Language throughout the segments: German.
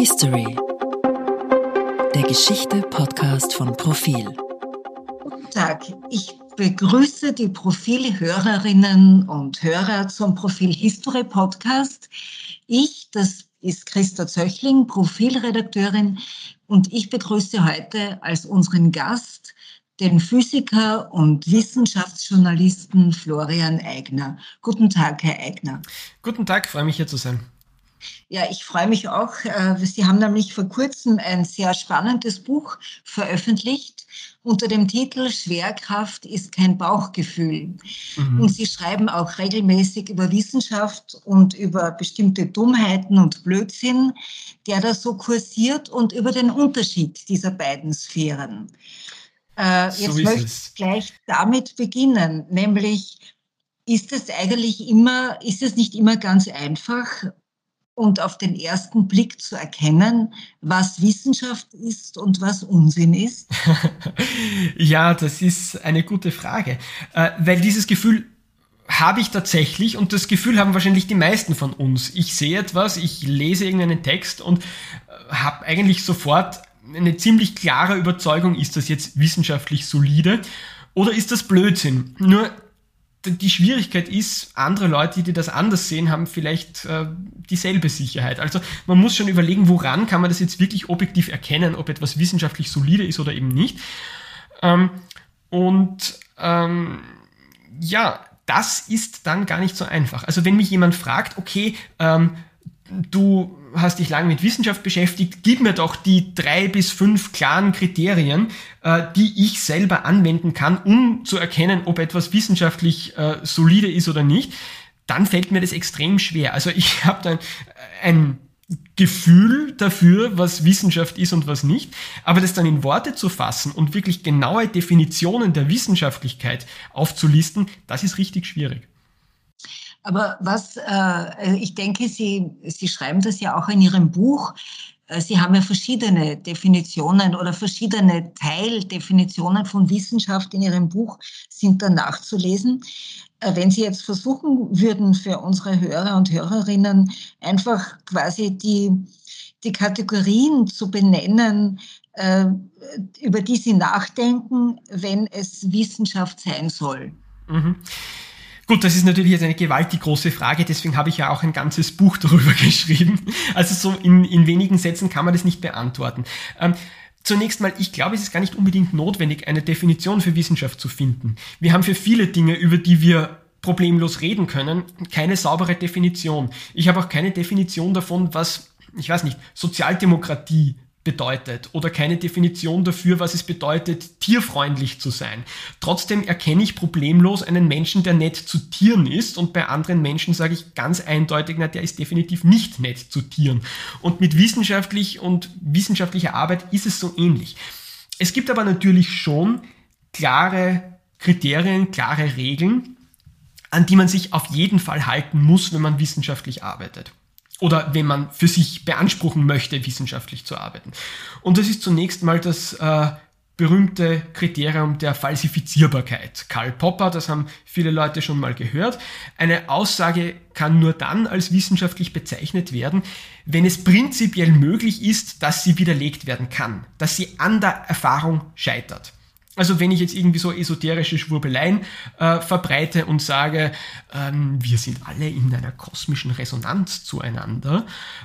History. Der Geschichte-Podcast von Profil. Guten Tag, ich begrüße die Profilhörerinnen und Hörer zum Profil History Podcast. Ich, das ist Christa Zöchling, Profilredakteurin, und ich begrüße heute als unseren Gast den Physiker und Wissenschaftsjournalisten Florian Eigner. Guten Tag, Herr Eigner. Guten Tag, freue mich hier zu sein. Ja, ich freue mich auch. Äh, Sie haben nämlich vor kurzem ein sehr spannendes Buch veröffentlicht unter dem Titel Schwerkraft ist kein Bauchgefühl. Mhm. Und Sie schreiben auch regelmäßig über Wissenschaft und über bestimmte Dummheiten und Blödsinn, der da so kursiert und über den Unterschied dieser beiden Sphären. Äh, jetzt so möchte ich gleich damit beginnen, nämlich ist es eigentlich immer, ist es nicht immer ganz einfach und auf den ersten Blick zu erkennen, was Wissenschaft ist und was Unsinn ist? ja, das ist eine gute Frage, äh, weil dieses Gefühl habe ich tatsächlich und das Gefühl haben wahrscheinlich die meisten von uns. Ich sehe etwas, ich lese irgendeinen Text und äh, habe eigentlich sofort eine ziemlich klare Überzeugung, ist das jetzt wissenschaftlich solide oder ist das Blödsinn? Nur die Schwierigkeit ist, andere Leute, die das anders sehen, haben vielleicht äh, dieselbe Sicherheit. Also man muss schon überlegen, woran kann man das jetzt wirklich objektiv erkennen, ob etwas wissenschaftlich solide ist oder eben nicht. Ähm, und ähm, ja, das ist dann gar nicht so einfach. Also wenn mich jemand fragt, okay, ähm, du hast dich lange mit Wissenschaft beschäftigt, gib mir doch die drei bis fünf klaren Kriterien, äh, die ich selber anwenden kann, um zu erkennen, ob etwas wissenschaftlich äh, solide ist oder nicht, dann fällt mir das extrem schwer. Also ich habe dann ein Gefühl dafür, was Wissenschaft ist und was nicht, aber das dann in Worte zu fassen und wirklich genaue Definitionen der Wissenschaftlichkeit aufzulisten, das ist richtig schwierig. Aber was, äh, ich denke, Sie, Sie schreiben das ja auch in Ihrem Buch. Äh, Sie haben ja verschiedene Definitionen oder verschiedene Teildefinitionen von Wissenschaft in Ihrem Buch sind da nachzulesen. Äh, wenn Sie jetzt versuchen würden, für unsere Hörer und Hörerinnen einfach quasi die, die Kategorien zu benennen, äh, über die Sie nachdenken, wenn es Wissenschaft sein soll. Mhm. Gut, das ist natürlich jetzt eine gewaltig große Frage, deswegen habe ich ja auch ein ganzes Buch darüber geschrieben. Also so in, in wenigen Sätzen kann man das nicht beantworten. Ähm, Zunächst mal, ich glaube, es ist gar nicht unbedingt notwendig, eine Definition für Wissenschaft zu finden. Wir haben für viele Dinge, über die wir problemlos reden können, keine saubere Definition. Ich habe auch keine Definition davon, was, ich weiß nicht, Sozialdemokratie bedeutet oder keine Definition dafür, was es bedeutet, tierfreundlich zu sein. Trotzdem erkenne ich problemlos einen Menschen, der nett zu Tieren ist und bei anderen Menschen sage ich ganz eindeutig, na, der ist definitiv nicht nett zu Tieren. Und mit wissenschaftlich und wissenschaftlicher Arbeit ist es so ähnlich. Es gibt aber natürlich schon klare Kriterien, klare Regeln, an die man sich auf jeden Fall halten muss, wenn man wissenschaftlich arbeitet oder wenn man für sich beanspruchen möchte, wissenschaftlich zu arbeiten. Und das ist zunächst mal das äh, berühmte Kriterium der Falsifizierbarkeit. Karl Popper, das haben viele Leute schon mal gehört. Eine Aussage kann nur dann als wissenschaftlich bezeichnet werden, wenn es prinzipiell möglich ist, dass sie widerlegt werden kann, dass sie an der Erfahrung scheitert. Also wenn ich jetzt irgendwie so esoterische Schwurbeleien äh, verbreite und sage, ähm, wir sind alle in einer kosmischen Resonanz zueinander,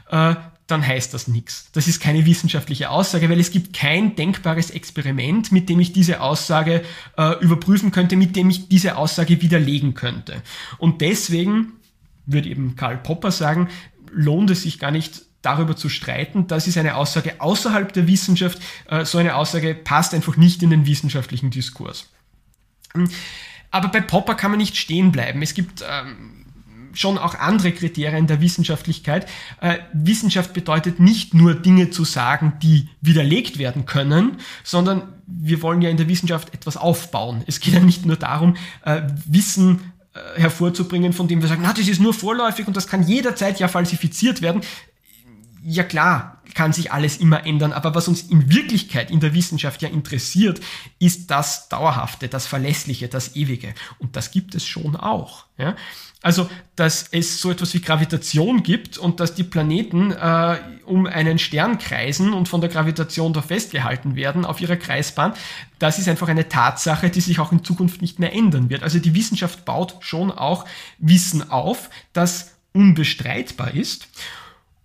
äh, dann heißt das nichts. Das ist keine wissenschaftliche Aussage, weil es gibt kein denkbares Experiment, mit dem ich diese Aussage äh, überprüfen könnte, mit dem ich diese Aussage widerlegen könnte. Und deswegen würde eben Karl Popper sagen, lohnt es sich gar nicht darüber zu streiten. Das ist eine Aussage außerhalb der Wissenschaft. Äh, so eine Aussage passt einfach nicht in den wissenschaftlichen Diskurs. Ähm, aber bei Popper kann man nicht stehen bleiben. Es gibt ähm, schon auch andere Kriterien der Wissenschaftlichkeit. Äh, Wissenschaft bedeutet nicht nur Dinge zu sagen, die widerlegt werden können, sondern wir wollen ja in der Wissenschaft etwas aufbauen. Es geht ja nicht nur darum, äh, Wissen hervorzubringen, von dem wir sagen, na, das ist nur vorläufig und das kann jederzeit ja falsifiziert werden ja klar, kann sich alles immer ändern, aber was uns in Wirklichkeit in der Wissenschaft ja interessiert, ist das Dauerhafte, das Verlässliche, das Ewige. Und das gibt es schon auch. Ja? Also, dass es so etwas wie Gravitation gibt und dass die Planeten äh, um einen Stern kreisen und von der Gravitation da festgehalten werden auf ihrer Kreisbahn, das ist einfach eine Tatsache, die sich auch in Zukunft nicht mehr ändern wird. Also die Wissenschaft baut schon auch Wissen auf, das unbestreitbar ist.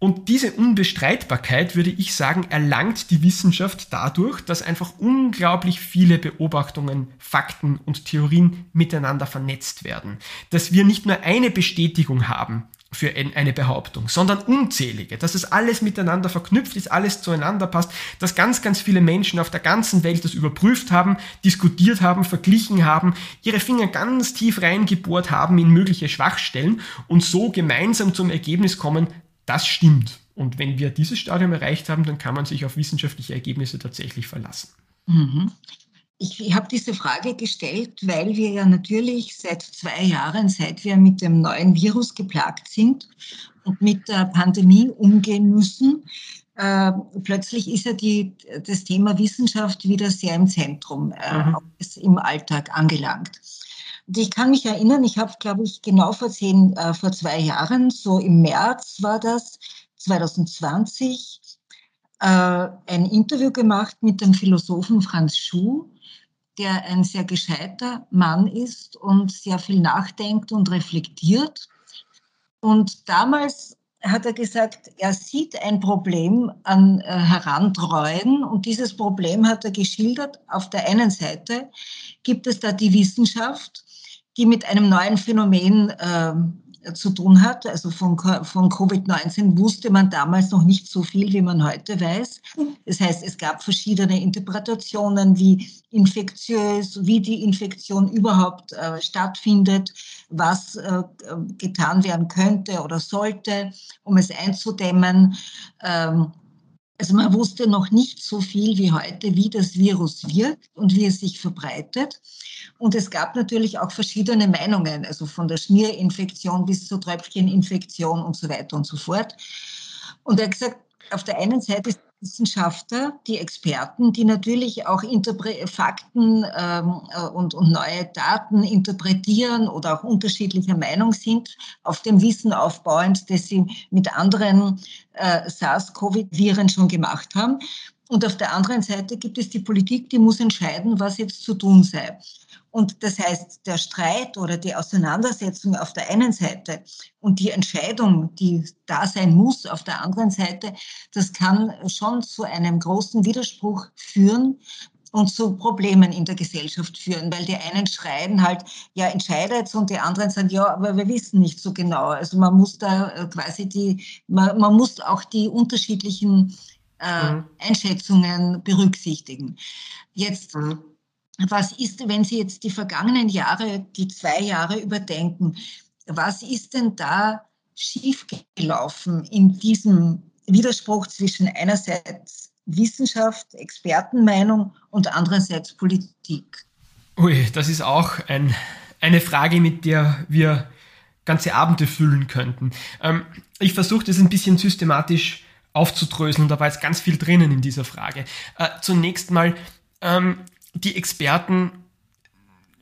Und diese Unbestreitbarkeit, würde ich sagen, erlangt die Wissenschaft dadurch, dass einfach unglaublich viele Beobachtungen, Fakten und Theorien miteinander vernetzt werden. Dass wir nicht nur eine Bestätigung haben für eine Behauptung, sondern unzählige, dass es alles miteinander verknüpft ist, alles zueinander passt, dass ganz, ganz viele Menschen auf der ganzen Welt das überprüft haben, diskutiert haben, verglichen haben, ihre Finger ganz tief reingebohrt haben in mögliche Schwachstellen und so gemeinsam zum Ergebnis kommen, das stimmt. Und wenn wir dieses Stadium erreicht haben, dann kann man sich auf wissenschaftliche Ergebnisse tatsächlich verlassen. Mhm. Ich habe diese Frage gestellt, weil wir ja natürlich seit zwei Jahren, seit wir mit dem neuen Virus geplagt sind und mit der Pandemie umgehen müssen, äh, plötzlich ist ja die, das Thema Wissenschaft wieder sehr im Zentrum, äh, mhm. im Alltag angelangt. Ich kann mich erinnern, ich habe, glaube ich, genau vor zehn, äh, vor zwei Jahren, so im März war das, 2020, äh, ein Interview gemacht mit dem Philosophen Franz Schuh, der ein sehr gescheiter Mann ist und sehr viel nachdenkt und reflektiert. Und damals hat er gesagt, er sieht ein Problem an äh, Herantreuen und dieses Problem hat er geschildert. Auf der einen Seite gibt es da die Wissenschaft, die mit einem neuen Phänomen äh, zu tun hat. Also von, von Covid-19 wusste man damals noch nicht so viel, wie man heute weiß. Das heißt, es gab verschiedene Interpretationen, wie infektiös, wie die Infektion überhaupt äh, stattfindet, was äh, getan werden könnte oder sollte, um es einzudämmen. Ähm, also man wusste noch nicht so viel wie heute, wie das Virus wirkt und wie es sich verbreitet. Und es gab natürlich auch verschiedene Meinungen, also von der Schmierinfektion bis zur Tröpfcheninfektion und so weiter und so fort. Und er hat gesagt, auf der einen Seite Wissenschaftler, die Experten, die natürlich auch Interpre Fakten ähm, äh, und, und neue Daten interpretieren oder auch unterschiedlicher Meinung sind, auf dem Wissen aufbauend, das sie mit anderen äh, SARS-CoV-Viren schon gemacht haben. Und auf der anderen Seite gibt es die Politik, die muss entscheiden, was jetzt zu tun sei. Und das heißt, der Streit oder die Auseinandersetzung auf der einen Seite und die Entscheidung, die da sein muss auf der anderen Seite, das kann schon zu einem großen Widerspruch führen und zu Problemen in der Gesellschaft führen, weil die einen schreien halt, ja, entscheidet und die anderen sagen, ja, aber wir wissen nicht so genau. Also man muss da äh, quasi die, man, man muss auch die unterschiedlichen äh, mhm. Einschätzungen berücksichtigen. Jetzt mhm was ist, wenn Sie jetzt die vergangenen Jahre, die zwei Jahre überdenken, was ist denn da schiefgelaufen in diesem Widerspruch zwischen einerseits Wissenschaft, Expertenmeinung und andererseits Politik? Ui, das ist auch ein, eine Frage, mit der wir ganze Abende füllen könnten. Ähm, ich versuche das ein bisschen systematisch aufzudröseln, da war jetzt ganz viel drinnen in dieser Frage. Äh, zunächst mal, ähm, die Experten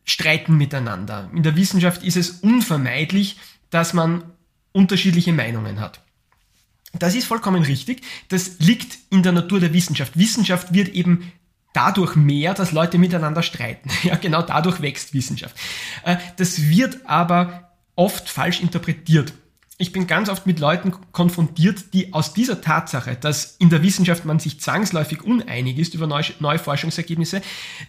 streiten miteinander. In der Wissenschaft ist es unvermeidlich, dass man unterschiedliche Meinungen hat. Das ist vollkommen richtig. Das liegt in der Natur der Wissenschaft. Wissenschaft wird eben dadurch mehr, dass Leute miteinander streiten. Ja, genau dadurch wächst Wissenschaft. Äh, das wird aber oft falsch interpretiert ich bin ganz oft mit Leuten konfrontiert, die aus dieser Tatsache, dass in der Wissenschaft man sich zwangsläufig uneinig ist über neue, Forschungsergebnisse,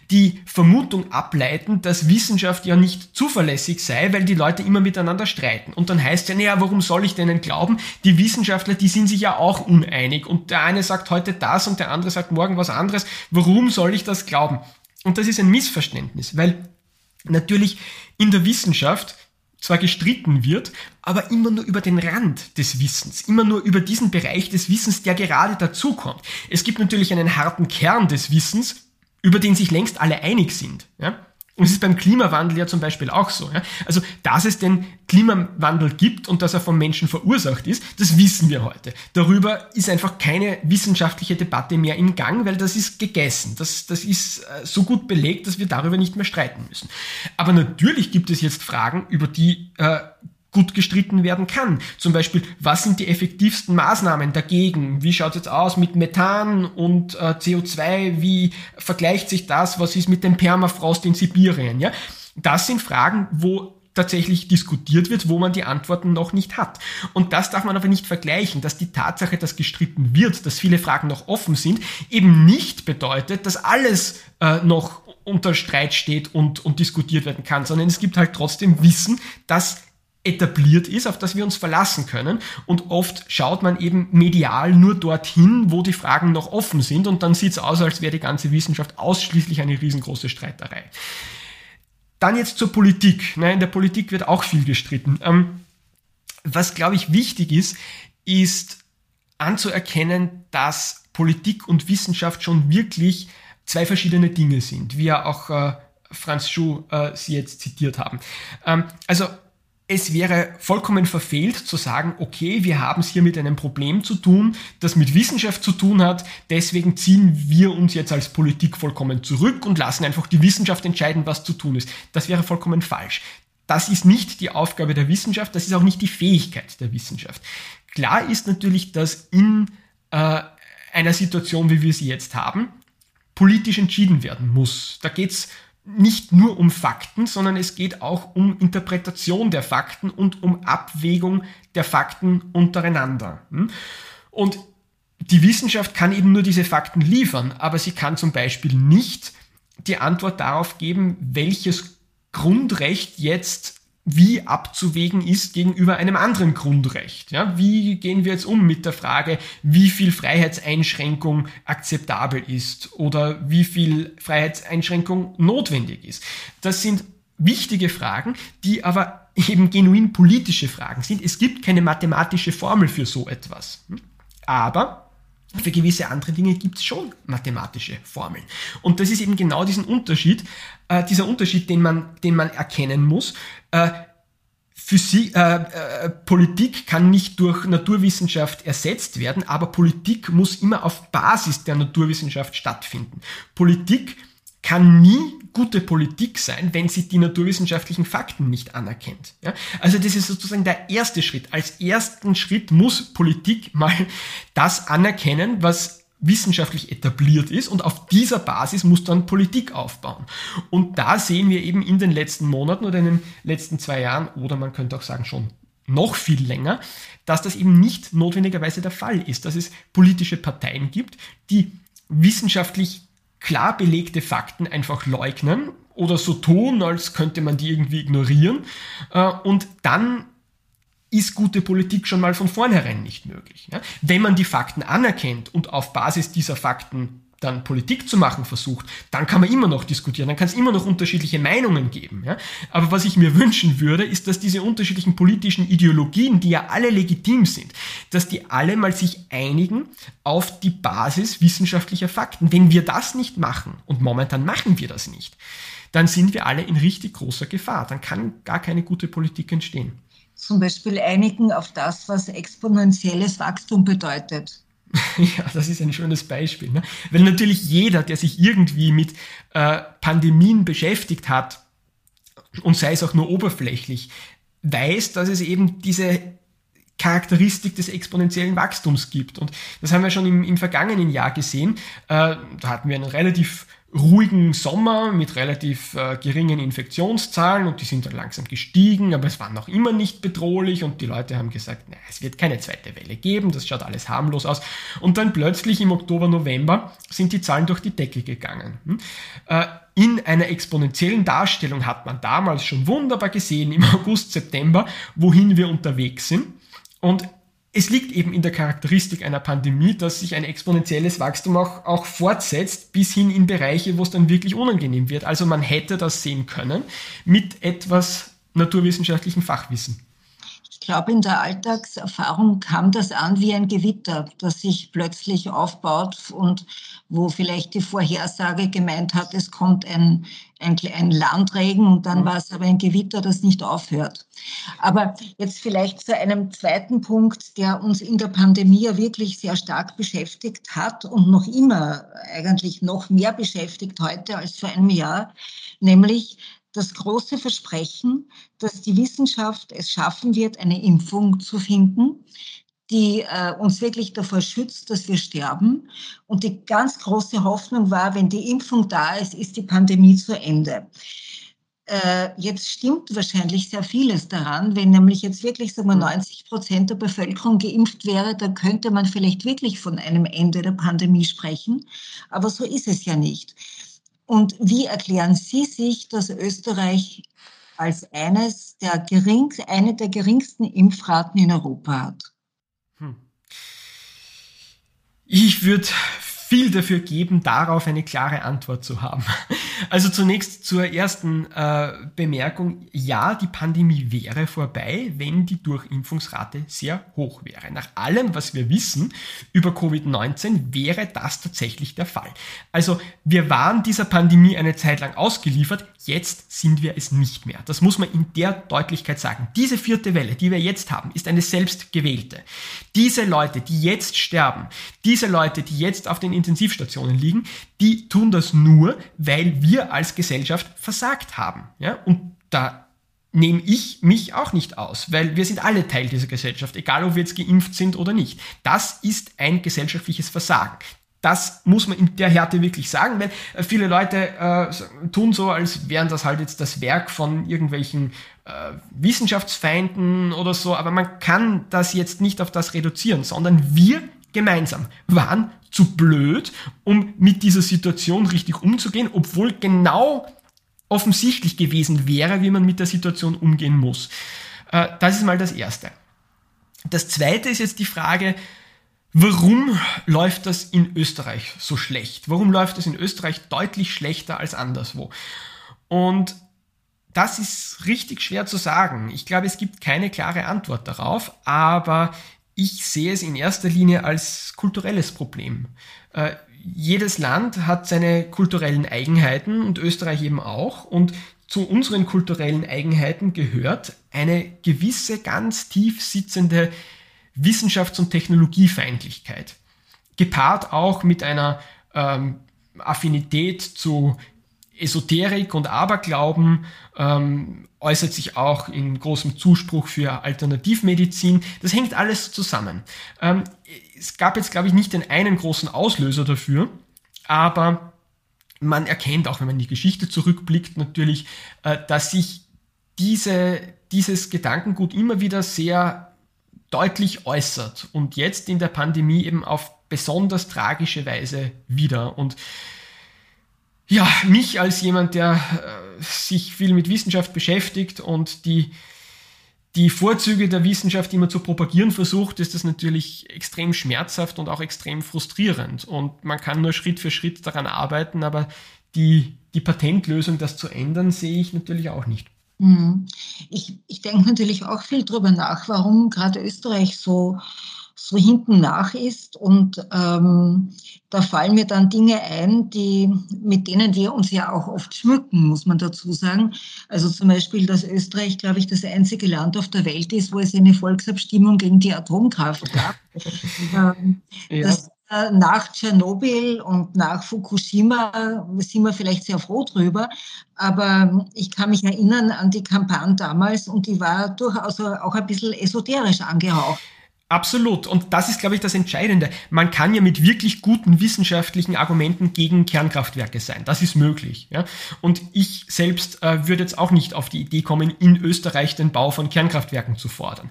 die Vermutung ableiten, dass Wissenschaft ja nicht zuverlässig sei, weil die Leute immer miteinander streiten. Und dann heißt ja, naja, warum soll ich denen glauben? Die Wissenschaftler, die sind sich ja auch uneinig. Und der eine sagt heute das und der andere sagt morgen was anderes. Warum soll ich das glauben? Und das ist ein Missverständnis, weil natürlich in der Wissenschaft zwar gestritten wird, aber immer nur über den Rand des Wissens, immer nur über diesen Bereich des Wissens, der gerade dazukommt. Es gibt natürlich einen harten Kern des Wissens, über den sich längst alle einig sind. Ja? Und es ist beim Klimawandel ja zum Beispiel auch so. Ja? Also, dass es den Klimawandel gibt und dass er vom Menschen verursacht ist, das wissen wir heute. Darüber ist einfach keine wissenschaftliche Debatte mehr im Gang, weil das ist gegessen. Das, das ist äh, so gut belegt, dass wir darüber nicht mehr streiten müssen. Aber natürlich gibt es jetzt Fragen, über die äh, gut gestritten werden kann. Zum Beispiel, was sind die effektivsten Maßnahmen dagegen? Wie schaut es jetzt aus mit Methan und äh, CO2? Wie vergleicht sich das? Was ist mit dem Permafrost in Sibirien? Ja, das sind Fragen, wo tatsächlich diskutiert wird, wo man die Antworten noch nicht hat. Und das darf man aber nicht vergleichen, dass die Tatsache, dass gestritten wird, dass viele Fragen noch offen sind, eben nicht bedeutet, dass alles äh, noch unter Streit steht und, und diskutiert werden kann, sondern es gibt halt trotzdem Wissen, dass etabliert ist, auf das wir uns verlassen können. Und oft schaut man eben medial nur dorthin, wo die Fragen noch offen sind und dann sieht es aus, als wäre die ganze Wissenschaft ausschließlich eine riesengroße Streiterei. Dann jetzt zur Politik. In der Politik wird auch viel gestritten. Ähm, was, glaube ich, wichtig ist, ist anzuerkennen, dass Politik und Wissenschaft schon wirklich zwei verschiedene Dinge sind, wie ja auch äh, Franz Schuh äh, Sie jetzt zitiert haben. Ähm, also es wäre vollkommen verfehlt zu sagen, okay, wir haben es hier mit einem Problem zu tun, das mit Wissenschaft zu tun hat, deswegen ziehen wir uns jetzt als Politik vollkommen zurück und lassen einfach die Wissenschaft entscheiden, was zu tun ist. Das wäre vollkommen falsch. Das ist nicht die Aufgabe der Wissenschaft, das ist auch nicht die Fähigkeit der Wissenschaft. Klar ist natürlich, dass in äh, einer Situation, wie wir sie jetzt haben, politisch entschieden werden muss. Da geht's nicht nur um Fakten, sondern es geht auch um Interpretation der Fakten und um Abwägung der Fakten untereinander. Hm? Und die Wissenschaft kann eben nur diese Fakten liefern, aber sie kann zum Beispiel nicht die Antwort darauf geben, welches Grundrecht jetzt wie abzuwägen ist gegenüber einem anderen Grundrecht. Ja, wie gehen wir jetzt um mit der Frage, wie viel Freiheitseinschränkung akzeptabel ist oder wie viel Freiheitseinschränkung notwendig ist? Das sind wichtige Fragen, die aber eben genuin politische Fragen sind. Es gibt keine mathematische Formel für so etwas. Aber für gewisse andere Dinge gibt es schon mathematische Formeln. Und das ist eben genau diesen Unterschied, äh, dieser Unterschied, den man, den man erkennen muss. Äh, Physik, äh, äh, Politik kann nicht durch Naturwissenschaft ersetzt werden, aber Politik muss immer auf Basis der Naturwissenschaft stattfinden. Politik kann nie gute Politik sein, wenn sie die naturwissenschaftlichen Fakten nicht anerkennt. Ja? Also das ist sozusagen der erste Schritt. Als ersten Schritt muss Politik mal das anerkennen, was wissenschaftlich etabliert ist und auf dieser Basis muss dann Politik aufbauen. Und da sehen wir eben in den letzten Monaten oder in den letzten zwei Jahren oder man könnte auch sagen schon noch viel länger, dass das eben nicht notwendigerweise der Fall ist, dass es politische Parteien gibt, die wissenschaftlich klar belegte Fakten einfach leugnen oder so tun, als könnte man die irgendwie ignorieren. Äh, und dann ist gute Politik schon mal von vornherein nicht möglich. Wenn man die Fakten anerkennt und auf Basis dieser Fakten dann Politik zu machen versucht, dann kann man immer noch diskutieren, dann kann es immer noch unterschiedliche Meinungen geben. Ja? Aber was ich mir wünschen würde, ist, dass diese unterschiedlichen politischen Ideologien, die ja alle legitim sind, dass die alle mal sich einigen auf die Basis wissenschaftlicher Fakten. Wenn wir das nicht machen, und momentan machen wir das nicht, dann sind wir alle in richtig großer Gefahr. Dann kann gar keine gute Politik entstehen. Zum Beispiel einigen auf das, was exponentielles Wachstum bedeutet. Ja, das ist ein schönes Beispiel. Ne? Weil natürlich jeder, der sich irgendwie mit äh, Pandemien beschäftigt hat, und sei es auch nur oberflächlich, weiß, dass es eben diese Charakteristik des exponentiellen Wachstums gibt. Und das haben wir schon im, im vergangenen Jahr gesehen. Äh, da hatten wir einen relativ ruhigen Sommer mit relativ äh, geringen Infektionszahlen und die sind dann langsam gestiegen, aber es war noch immer nicht bedrohlich und die Leute haben gesagt, na, es wird keine zweite Welle geben, das schaut alles harmlos aus. Und dann plötzlich im Oktober, November sind die Zahlen durch die Decke gegangen. Hm? Äh, in einer exponentiellen Darstellung hat man damals schon wunderbar gesehen, im August, September, wohin wir unterwegs sind. Und es liegt eben in der Charakteristik einer Pandemie, dass sich ein exponentielles Wachstum auch, auch fortsetzt bis hin in Bereiche, wo es dann wirklich unangenehm wird. Also man hätte das sehen können mit etwas naturwissenschaftlichem Fachwissen. Ich ich glaube, in der Alltagserfahrung kam das an wie ein Gewitter, das sich plötzlich aufbaut und wo vielleicht die Vorhersage gemeint hat, es kommt ein, ein, ein Landregen und dann mhm. war es aber ein Gewitter, das nicht aufhört. Aber jetzt vielleicht zu einem zweiten Punkt, der uns in der Pandemie ja wirklich sehr stark beschäftigt hat und noch immer eigentlich noch mehr beschäftigt heute als vor einem Jahr, nämlich das große Versprechen, dass die Wissenschaft es schaffen wird, eine Impfung zu finden, die äh, uns wirklich davor schützt, dass wir sterben. Und die ganz große Hoffnung war, wenn die Impfung da ist, ist die Pandemie zu Ende. Äh, jetzt stimmt wahrscheinlich sehr vieles daran. Wenn nämlich jetzt wirklich sagen wir, 90 Prozent der Bevölkerung geimpft wäre, dann könnte man vielleicht wirklich von einem Ende der Pandemie sprechen. Aber so ist es ja nicht. Und wie erklären Sie sich, dass Österreich als eines der gering, eine der geringsten Impfraten in Europa hat? Hm. Ich würde viel dafür geben, darauf eine klare Antwort zu haben. Also zunächst zur ersten äh, Bemerkung. Ja, die Pandemie wäre vorbei, wenn die Durchimpfungsrate sehr hoch wäre. Nach allem, was wir wissen über Covid-19, wäre das tatsächlich der Fall. Also wir waren dieser Pandemie eine Zeit lang ausgeliefert, jetzt sind wir es nicht mehr. Das muss man in der Deutlichkeit sagen. Diese vierte Welle, die wir jetzt haben, ist eine selbstgewählte. Diese Leute, die jetzt sterben, diese Leute, die jetzt auf den Intensivstationen liegen, die tun das nur, weil wir als Gesellschaft versagt haben. Ja? Und da nehme ich mich auch nicht aus, weil wir sind alle Teil dieser Gesellschaft, egal ob wir jetzt geimpft sind oder nicht. Das ist ein gesellschaftliches Versagen. Das muss man in der Härte wirklich sagen, weil äh, viele Leute äh, tun so, als wären das halt jetzt das Werk von irgendwelchen äh, Wissenschaftsfeinden oder so, aber man kann das jetzt nicht auf das reduzieren, sondern wir gemeinsam waren zu blöd, um mit dieser Situation richtig umzugehen, obwohl genau offensichtlich gewesen wäre, wie man mit der Situation umgehen muss. Äh, das ist mal das Erste. Das Zweite ist jetzt die Frage, warum läuft das in Österreich so schlecht? Warum läuft das in Österreich deutlich schlechter als anderswo? Und das ist richtig schwer zu sagen. Ich glaube, es gibt keine klare Antwort darauf, aber ich sehe es in erster Linie als kulturelles Problem. Äh, jedes Land hat seine kulturellen Eigenheiten und Österreich eben auch. Und zu unseren kulturellen Eigenheiten gehört eine gewisse ganz tief sitzende Wissenschafts- und Technologiefeindlichkeit. Gepaart auch mit einer ähm, Affinität zu Esoterik und Aberglauben, ähm, äußert sich auch in großem Zuspruch für Alternativmedizin. Das hängt alles zusammen. Ähm, es gab jetzt, glaube ich, nicht den einen großen Auslöser dafür, aber man erkennt, auch wenn man in die Geschichte zurückblickt, natürlich, äh, dass sich diese, dieses Gedankengut immer wieder sehr deutlich äußert und jetzt in der Pandemie eben auf besonders tragische Weise wieder. Und ja, mich als jemand, der äh, sich viel mit Wissenschaft beschäftigt und die, die Vorzüge der Wissenschaft immer zu propagieren versucht, ist das natürlich extrem schmerzhaft und auch extrem frustrierend. Und man kann nur Schritt für Schritt daran arbeiten, aber die, die Patentlösung, das zu ändern, sehe ich natürlich auch nicht. Mhm. Ich, ich denke natürlich auch viel darüber nach, warum gerade Österreich so so hinten nach ist. Und ähm, da fallen mir dann Dinge ein, die, mit denen wir uns ja auch oft schmücken, muss man dazu sagen. Also zum Beispiel, dass Österreich, glaube ich, das einzige Land auf der Welt ist, wo es eine Volksabstimmung gegen die Atomkraft gab. ähm, ja. das, äh, nach Tschernobyl und nach Fukushima sind wir vielleicht sehr froh drüber. Aber ich kann mich erinnern an die Kampagne damals und die war durchaus auch ein bisschen esoterisch angehaucht. Absolut. Und das ist, glaube ich, das Entscheidende. Man kann ja mit wirklich guten wissenschaftlichen Argumenten gegen Kernkraftwerke sein. Das ist möglich. Ja? Und ich selbst äh, würde jetzt auch nicht auf die Idee kommen, in Österreich den Bau von Kernkraftwerken zu fordern.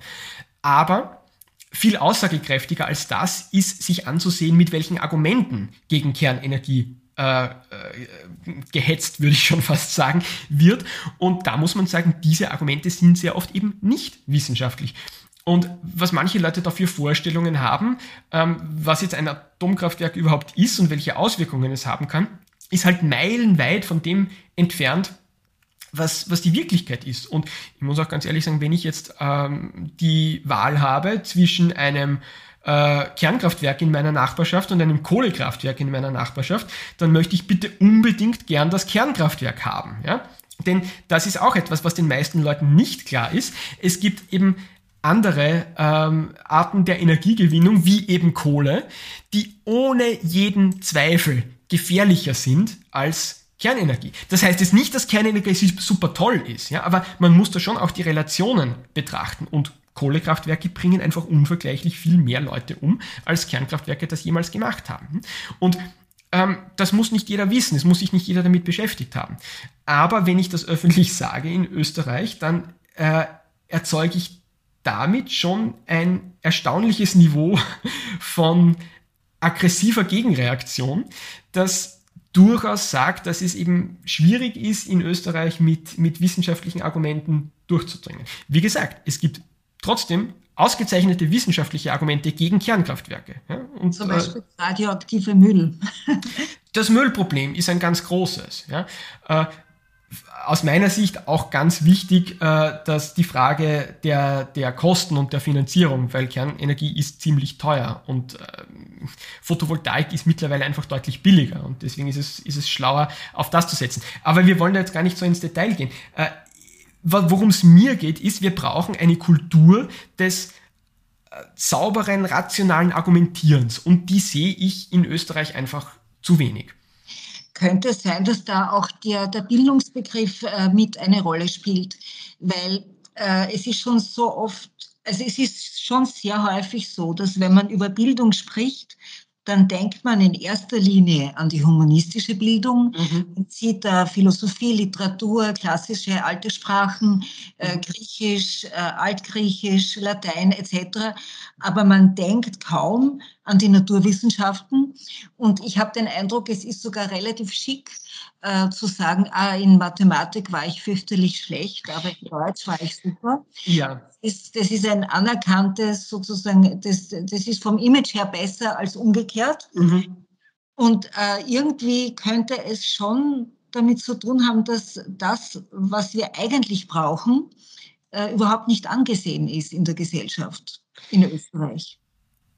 Aber viel aussagekräftiger als das ist, sich anzusehen, mit welchen Argumenten gegen Kernenergie äh, äh, gehetzt, würde ich schon fast sagen, wird. Und da muss man sagen, diese Argumente sind sehr oft eben nicht wissenschaftlich. Und was manche Leute dafür Vorstellungen haben, ähm, was jetzt ein Atomkraftwerk überhaupt ist und welche Auswirkungen es haben kann, ist halt meilenweit von dem entfernt, was, was die Wirklichkeit ist. Und ich muss auch ganz ehrlich sagen, wenn ich jetzt ähm, die Wahl habe zwischen einem äh, Kernkraftwerk in meiner Nachbarschaft und einem Kohlekraftwerk in meiner Nachbarschaft, dann möchte ich bitte unbedingt gern das Kernkraftwerk haben. Ja? Denn das ist auch etwas, was den meisten Leuten nicht klar ist. Es gibt eben andere ähm, Arten der Energiegewinnung, wie eben Kohle, die ohne jeden Zweifel gefährlicher sind als Kernenergie. Das heißt jetzt nicht, dass Kernenergie super toll ist, ja, aber man muss da schon auch die Relationen betrachten und Kohlekraftwerke bringen einfach unvergleichlich viel mehr Leute um, als Kernkraftwerke das jemals gemacht haben. Und ähm, das muss nicht jeder wissen, es muss sich nicht jeder damit beschäftigt haben. Aber wenn ich das öffentlich sage in Österreich, dann äh, erzeuge ich damit schon ein erstaunliches Niveau von aggressiver Gegenreaktion, das durchaus sagt, dass es eben schwierig ist, in Österreich mit, mit wissenschaftlichen Argumenten durchzudringen. Wie gesagt, es gibt trotzdem ausgezeichnete wissenschaftliche Argumente gegen Kernkraftwerke. Ja, und, Zum Beispiel äh, radioaktive Müll. das Müllproblem ist ein ganz großes. Ja. Äh, aus meiner Sicht auch ganz wichtig, äh, dass die Frage der, der Kosten und der Finanzierung, weil Kernenergie ist ziemlich teuer und äh, Photovoltaik ist mittlerweile einfach deutlich billiger und deswegen ist es, ist es schlauer, auf das zu setzen. Aber wir wollen da jetzt gar nicht so ins Detail gehen. Äh, worum es mir geht, ist, wir brauchen eine Kultur des sauberen, rationalen Argumentierens und die sehe ich in Österreich einfach zu wenig könnte es sein, dass da auch der, der Bildungsbegriff äh, mit eine Rolle spielt, weil äh, es ist schon so oft, also es ist schon sehr häufig so, dass wenn man über Bildung spricht, dann denkt man in erster Linie an die humanistische Bildung mhm. und sieht da Philosophie, Literatur, klassische alte Sprachen, äh, mhm. Griechisch, äh, Altgriechisch, Latein etc. Aber man denkt kaum an die Naturwissenschaften. Und ich habe den Eindruck, es ist sogar relativ schick äh, zu sagen, ah, in Mathematik war ich fürchterlich schlecht, aber in Deutsch war ich super. Ja. Das ist, das ist ein anerkanntes sozusagen, das, das ist vom Image her besser als umgekehrt. Mhm. Und äh, irgendwie könnte es schon damit zu tun haben, dass das, was wir eigentlich brauchen, äh, überhaupt nicht angesehen ist in der Gesellschaft in Österreich.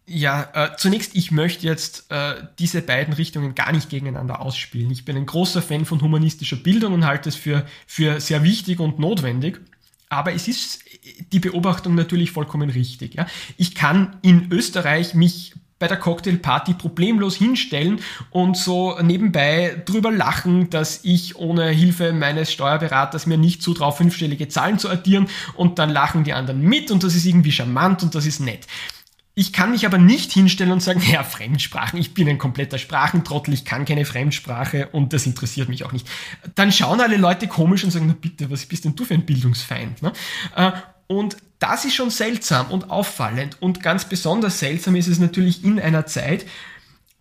Ja, äh, zunächst, ich möchte jetzt äh, diese beiden Richtungen gar nicht gegeneinander ausspielen. Ich bin ein großer Fan von humanistischer Bildung und halte es für, für sehr wichtig und notwendig. Aber es ist die Beobachtung natürlich vollkommen richtig. Ja? Ich kann in Österreich mich bei der Cocktailparty problemlos hinstellen und so nebenbei drüber lachen, dass ich ohne Hilfe meines Steuerberaters mir nicht zutraue, fünfstellige Zahlen zu addieren und dann lachen die anderen mit und das ist irgendwie charmant und das ist nett. Ich kann mich aber nicht hinstellen und sagen, ja, Fremdsprachen, ich bin ein kompletter Sprachentrottel, ich kann keine Fremdsprache und das interessiert mich auch nicht. Dann schauen alle Leute komisch und sagen, na bitte, was bist denn du für ein Bildungsfeind? Ne? Äh, und das ist schon seltsam und auffallend und ganz besonders seltsam ist es natürlich in einer Zeit,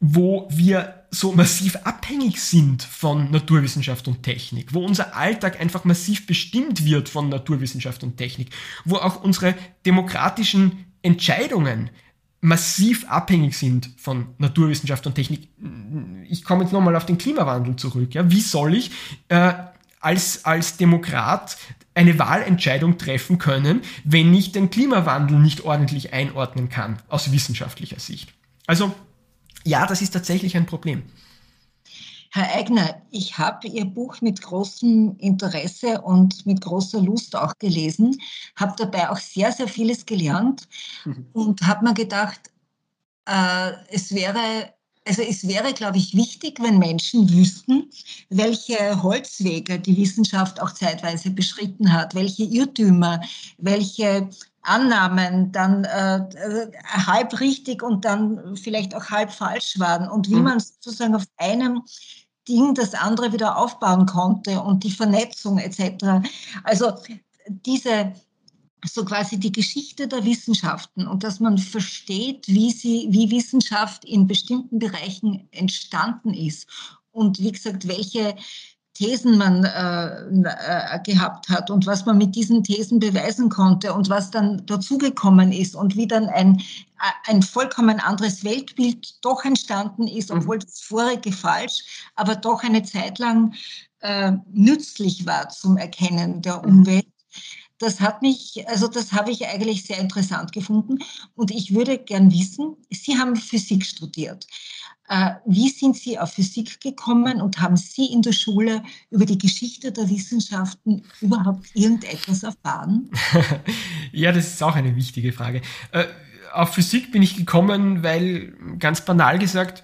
wo wir so massiv abhängig sind von Naturwissenschaft und Technik, wo unser Alltag einfach massiv bestimmt wird von Naturwissenschaft und Technik, wo auch unsere demokratischen Entscheidungen massiv abhängig sind von Naturwissenschaft und Technik. Ich komme jetzt nochmal auf den Klimawandel zurück. Ja. Wie soll ich äh, als, als Demokrat eine Wahlentscheidung treffen können, wenn ich den Klimawandel nicht ordentlich einordnen kann aus wissenschaftlicher Sicht? Also ja, das ist tatsächlich ein Problem. Herr Eigner, ich habe Ihr Buch mit großem Interesse und mit großer Lust auch gelesen, habe dabei auch sehr, sehr vieles gelernt mhm. und habe mir gedacht, äh, es wäre also es wäre, glaube ich, wichtig, wenn Menschen wüssten, welche Holzwege die Wissenschaft auch zeitweise beschritten hat, welche Irrtümer, welche Annahmen dann äh, halb richtig und dann vielleicht auch halb falsch waren und wie mhm. man sozusagen auf einem Ding das andere wieder aufbauen konnte und die Vernetzung etc. Also diese so quasi die Geschichte der Wissenschaften und dass man versteht, wie sie, wie Wissenschaft in bestimmten Bereichen entstanden ist und wie gesagt, welche Thesen man äh, äh, gehabt hat und was man mit diesen Thesen beweisen konnte und was dann dazugekommen ist und wie dann ein, ein vollkommen anderes Weltbild doch entstanden ist, mhm. obwohl das vorige falsch, aber doch eine Zeit lang äh, nützlich war zum Erkennen der mhm. Umwelt. Das hat mich, also das habe ich eigentlich sehr interessant gefunden. Und ich würde gern wissen, Sie haben Physik studiert. Äh, wie sind Sie auf Physik gekommen und haben Sie in der Schule über die Geschichte der Wissenschaften überhaupt irgendetwas erfahren? ja, das ist auch eine wichtige Frage. Äh, auf Physik bin ich gekommen, weil ganz banal gesagt,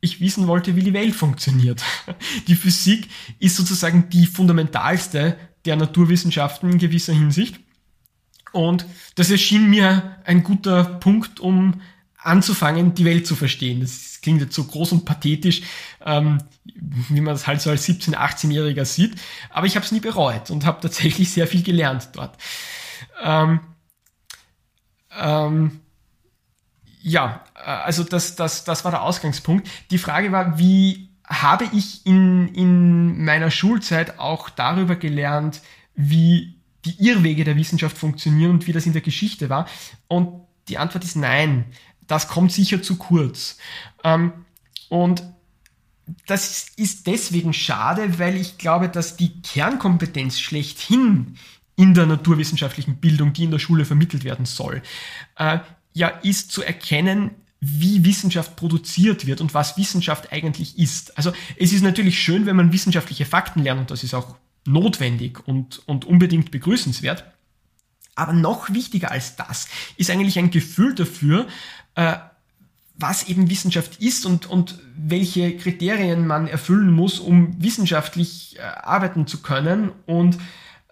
ich wissen wollte, wie die Welt funktioniert. Die Physik ist sozusagen die fundamentalste der Naturwissenschaften in gewisser Hinsicht. Und das erschien mir ein guter Punkt, um anzufangen, die Welt zu verstehen. Das klingt jetzt so groß und pathetisch, ähm, wie man das halt so als 17-, 18-Jähriger sieht. Aber ich habe es nie bereut und habe tatsächlich sehr viel gelernt dort. Ähm, ähm, ja, äh, also das, das, das war der Ausgangspunkt. Die Frage war, wie habe ich in, in meiner Schulzeit auch darüber gelernt, wie die Irrwege der Wissenschaft funktionieren und wie das in der Geschichte war? Und die Antwort ist nein. Das kommt sicher zu kurz. Ähm, und das ist deswegen schade, weil ich glaube, dass die Kernkompetenz schlechthin in der naturwissenschaftlichen Bildung, die in der Schule vermittelt werden soll, äh, ja ist zu erkennen, wie Wissenschaft produziert wird und was Wissenschaft eigentlich ist. Also es ist natürlich schön, wenn man wissenschaftliche Fakten lernt und das ist auch notwendig und, und unbedingt begrüßenswert. Aber noch wichtiger als das ist eigentlich ein Gefühl dafür, äh, was eben Wissenschaft ist und, und welche Kriterien man erfüllen muss, um wissenschaftlich äh, arbeiten zu können und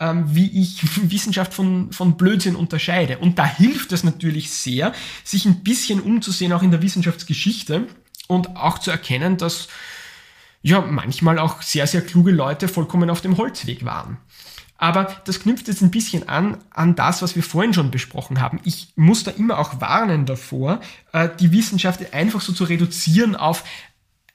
ähm, wie ich Wissenschaft von, von Blödsinn unterscheide. Und da hilft es natürlich sehr, sich ein bisschen umzusehen, auch in der Wissenschaftsgeschichte und auch zu erkennen, dass ja manchmal auch sehr, sehr kluge Leute vollkommen auf dem Holzweg waren. Aber das knüpft jetzt ein bisschen an an das, was wir vorhin schon besprochen haben. Ich muss da immer auch warnen davor, äh, die Wissenschaft einfach so zu reduzieren auf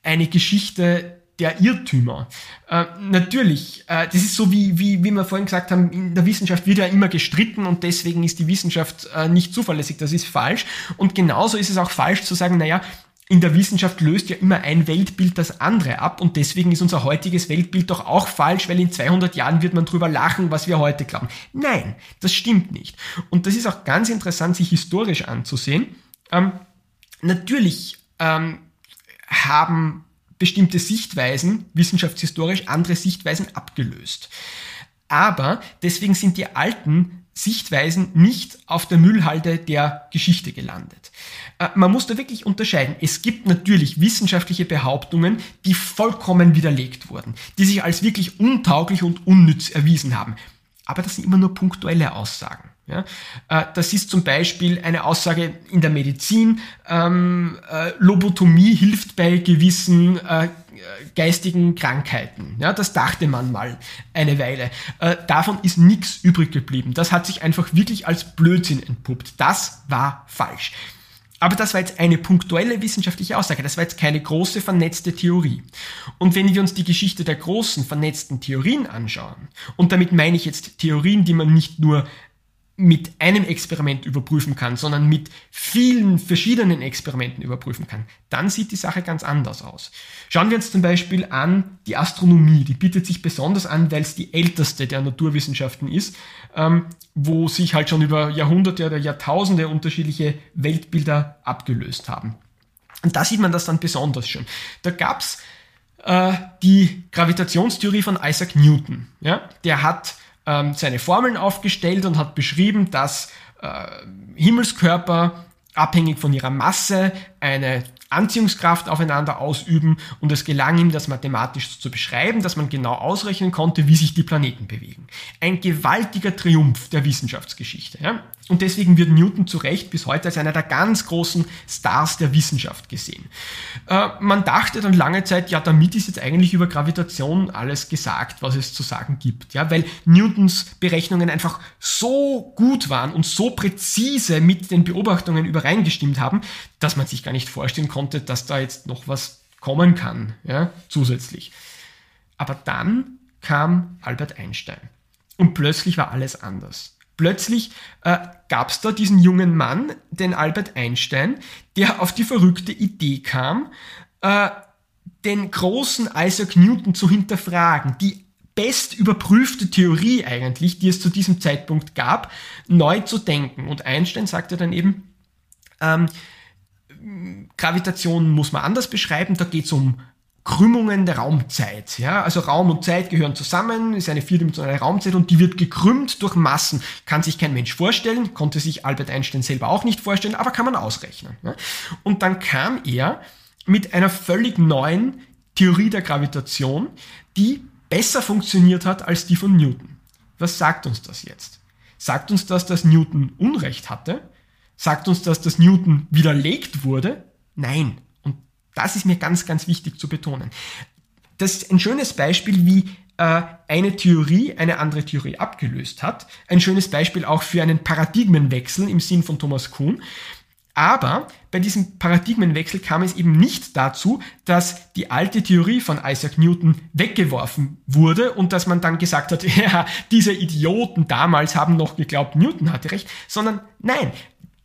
eine Geschichte der Irrtümer. Äh, natürlich, äh, das ist so wie, wie, wie wir vorhin gesagt haben, in der Wissenschaft wird ja immer gestritten und deswegen ist die Wissenschaft äh, nicht zuverlässig. Das ist falsch. Und genauso ist es auch falsch zu sagen, naja, in der Wissenschaft löst ja immer ein Weltbild das andere ab und deswegen ist unser heutiges Weltbild doch auch falsch, weil in 200 Jahren wird man drüber lachen, was wir heute glauben. Nein, das stimmt nicht. Und das ist auch ganz interessant, sich historisch anzusehen. Ähm, natürlich ähm, haben bestimmte Sichtweisen wissenschaftshistorisch andere Sichtweisen abgelöst. Aber deswegen sind die alten Sichtweisen nicht auf der Müllhalde der Geschichte gelandet. Äh, man muss da wirklich unterscheiden. Es gibt natürlich wissenschaftliche Behauptungen, die vollkommen widerlegt wurden, die sich als wirklich untauglich und unnütz erwiesen haben. Aber das sind immer nur punktuelle Aussagen. Ja, äh, das ist zum Beispiel eine Aussage in der Medizin, ähm, äh, Lobotomie hilft bei gewissen äh, geistigen Krankheiten. Ja, das dachte man mal eine Weile. Äh, davon ist nichts übrig geblieben. Das hat sich einfach wirklich als Blödsinn entpuppt. Das war falsch. Aber das war jetzt eine punktuelle wissenschaftliche Aussage. Das war jetzt keine große vernetzte Theorie. Und wenn wir uns die Geschichte der großen vernetzten Theorien anschauen, und damit meine ich jetzt Theorien, die man nicht nur mit einem Experiment überprüfen kann, sondern mit vielen verschiedenen Experimenten überprüfen kann, dann sieht die Sache ganz anders aus. Schauen wir uns zum Beispiel an die Astronomie. Die bietet sich besonders an, weil es die älteste der Naturwissenschaften ist, ähm, wo sich halt schon über Jahrhunderte oder Jahrtausende unterschiedliche Weltbilder abgelöst haben. Und da sieht man das dann besonders schön. Da gab's äh, die Gravitationstheorie von Isaac Newton. Ja? Der hat ähm, seine Formeln aufgestellt und hat beschrieben, dass äh, Himmelskörper abhängig von ihrer Masse eine Anziehungskraft aufeinander ausüben und es gelang ihm, das mathematisch zu beschreiben, dass man genau ausrechnen konnte, wie sich die Planeten bewegen. Ein gewaltiger Triumph der Wissenschaftsgeschichte. Ja? Und deswegen wird Newton zu Recht bis heute als einer der ganz großen Stars der Wissenschaft gesehen. Äh, man dachte dann lange Zeit, ja, damit ist jetzt eigentlich über Gravitation alles gesagt, was es zu sagen gibt. Ja? Weil Newtons Berechnungen einfach so gut waren und so präzise mit den Beobachtungen übereingestimmt haben, dass man sich gar nicht vorstellen konnte, dass da jetzt noch was kommen kann, ja, zusätzlich. Aber dann kam Albert Einstein. Und plötzlich war alles anders. Plötzlich äh, gab es da diesen jungen Mann, den Albert Einstein, der auf die verrückte Idee kam, äh, den großen Isaac Newton zu hinterfragen, die best überprüfte Theorie eigentlich, die es zu diesem Zeitpunkt gab, neu zu denken. Und Einstein sagte dann eben, ähm, Gravitation muss man anders beschreiben, da geht es um Krümmungen der Raumzeit. Ja? Also Raum und Zeit gehören zusammen, ist eine vierdimensionale Raumzeit und die wird gekrümmt durch Massen. Kann sich kein Mensch vorstellen, konnte sich Albert Einstein selber auch nicht vorstellen, aber kann man ausrechnen. Ja? Und dann kam er mit einer völlig neuen Theorie der Gravitation, die besser funktioniert hat als die von Newton. Was sagt uns das jetzt? Sagt uns das, dass Newton Unrecht hatte? Sagt uns das, dass Newton widerlegt wurde? Nein. Und das ist mir ganz, ganz wichtig zu betonen. Das ist ein schönes Beispiel, wie äh, eine Theorie eine andere Theorie abgelöst hat. Ein schönes Beispiel auch für einen Paradigmenwechsel im Sinn von Thomas Kuhn. Aber bei diesem Paradigmenwechsel kam es eben nicht dazu, dass die alte Theorie von Isaac Newton weggeworfen wurde und dass man dann gesagt hat, ja, diese Idioten damals haben noch geglaubt, Newton hatte recht, sondern nein,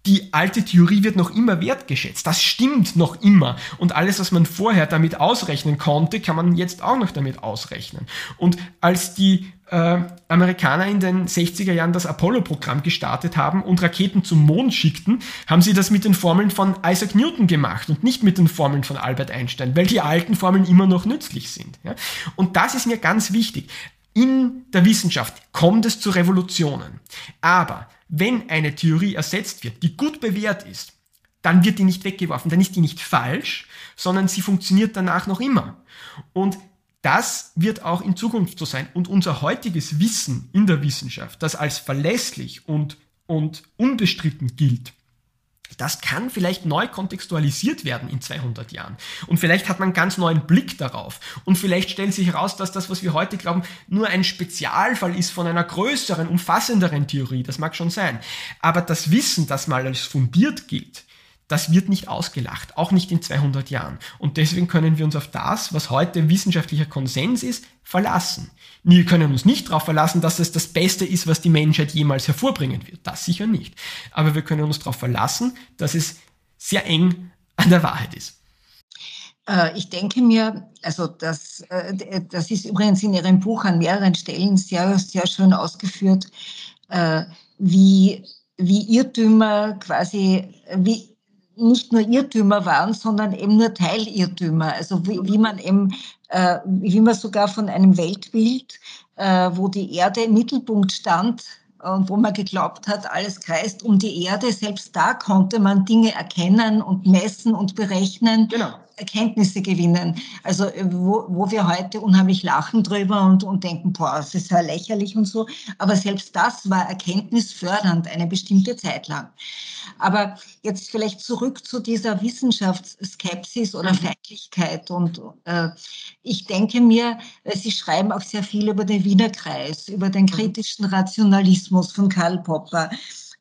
die alte Theorie wird noch immer wertgeschätzt. Das stimmt noch immer. Und alles, was man vorher damit ausrechnen konnte, kann man jetzt auch noch damit ausrechnen. Und als die äh, Amerikaner in den 60er Jahren das Apollo-Programm gestartet haben und Raketen zum Mond schickten, haben sie das mit den Formeln von Isaac Newton gemacht und nicht mit den Formeln von Albert Einstein, weil die alten Formeln immer noch nützlich sind. Ja? Und das ist mir ganz wichtig. In der Wissenschaft kommt es zu Revolutionen. Aber wenn eine Theorie ersetzt wird, die gut bewährt ist, dann wird die nicht weggeworfen, dann ist die nicht falsch, sondern sie funktioniert danach noch immer. Und das wird auch in Zukunft so sein. Und unser heutiges Wissen in der Wissenschaft, das als verlässlich und, und unbestritten gilt, das kann vielleicht neu kontextualisiert werden in 200 Jahren. Und vielleicht hat man einen ganz neuen Blick darauf. Und vielleicht stellt sich heraus, dass das, was wir heute glauben, nur ein Spezialfall ist von einer größeren, umfassenderen Theorie. Das mag schon sein. Aber das Wissen, das mal als fundiert gilt, das wird nicht ausgelacht, auch nicht in 200 Jahren. Und deswegen können wir uns auf das, was heute wissenschaftlicher Konsens ist, verlassen. Wir können uns nicht darauf verlassen, dass es das Beste ist, was die Menschheit jemals hervorbringen wird. Das sicher nicht. Aber wir können uns darauf verlassen, dass es sehr eng an der Wahrheit ist. Äh, ich denke mir, also das, äh, das ist übrigens in Ihrem Buch an mehreren Stellen sehr, sehr schön ausgeführt, äh, wie, wie Irrtümer quasi, wie, nicht nur Irrtümer waren, sondern eben nur Teilirrtümer. Also wie, wie man eben, äh, wie man sogar von einem Weltbild, äh, wo die Erde im Mittelpunkt stand und wo man geglaubt hat, alles kreist um die Erde, selbst da konnte man Dinge erkennen und messen und berechnen. Genau. Erkenntnisse gewinnen. Also äh, wo, wo wir heute unheimlich lachen drüber und, und denken, boah, das ist ja lächerlich und so. Aber selbst das war erkenntnisfördernd eine bestimmte Zeit lang. Aber jetzt vielleicht zurück zu dieser Wissenschaftsskepsis oder mhm. Feindlichkeit. Und äh, ich denke mir, äh, Sie schreiben auch sehr viel über den Wiener Kreis, über den mhm. kritischen Rationalismus von Karl Popper.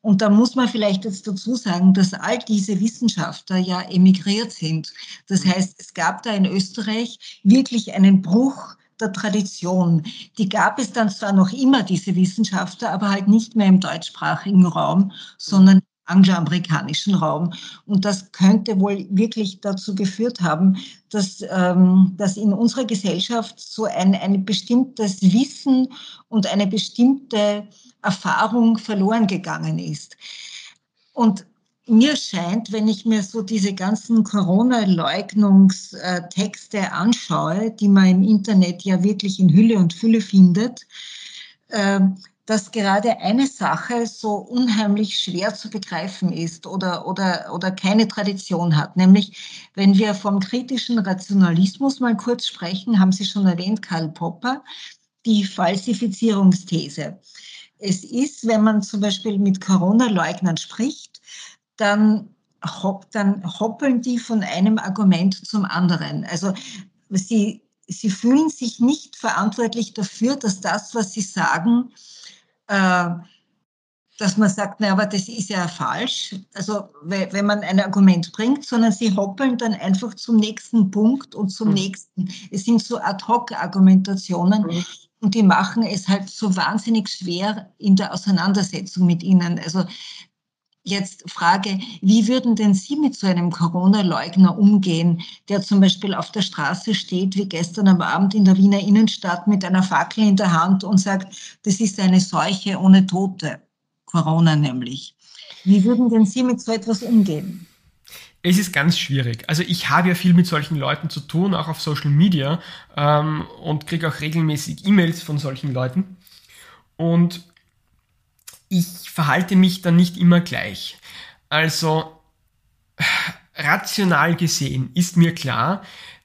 Und da muss man vielleicht jetzt dazu sagen, dass all diese Wissenschaftler ja emigriert sind. Das heißt, es gab da in Österreich wirklich einen Bruch der Tradition. Die gab es dann zwar noch immer, diese Wissenschaftler, aber halt nicht mehr im deutschsprachigen Raum, sondern angloamerikanischen Raum. Und das könnte wohl wirklich dazu geführt haben, dass, ähm, dass in unserer Gesellschaft so ein, ein bestimmtes Wissen und eine bestimmte Erfahrung verloren gegangen ist. Und mir scheint, wenn ich mir so diese ganzen Corona-Leugnungstexte anschaue, die man im Internet ja wirklich in Hülle und Fülle findet, ähm, dass gerade eine Sache so unheimlich schwer zu begreifen ist oder, oder, oder keine Tradition hat. Nämlich, wenn wir vom kritischen Rationalismus mal kurz sprechen, haben Sie schon erwähnt, Karl Popper, die Falsifizierungsthese. Es ist, wenn man zum Beispiel mit Corona-Leugnern spricht, dann, hopp, dann hoppeln die von einem Argument zum anderen. Also sie, sie fühlen sich nicht verantwortlich dafür, dass das, was sie sagen, äh, dass man sagt, na, aber das ist ja falsch. Also wenn man ein Argument bringt, sondern sie hoppeln dann einfach zum nächsten Punkt und zum mhm. nächsten. Es sind so Ad-hoc-Argumentationen. Mhm. und die machen es halt so wahnsinnig schwer in der Auseinandersetzung mit ihnen. Also Jetzt Frage, wie würden denn Sie mit so einem Corona-Leugner umgehen, der zum Beispiel auf der Straße steht, wie gestern am Abend in der Wiener Innenstadt mit einer Fackel in der Hand und sagt, das ist eine Seuche ohne Tote, Corona nämlich. Wie würden denn Sie mit so etwas umgehen? Es ist ganz schwierig. Also ich habe ja viel mit solchen Leuten zu tun, auch auf Social Media ähm, und kriege auch regelmäßig E-Mails von solchen Leuten. Und ich verhalte mich dann nicht immer gleich. Also rational gesehen ist mir klar,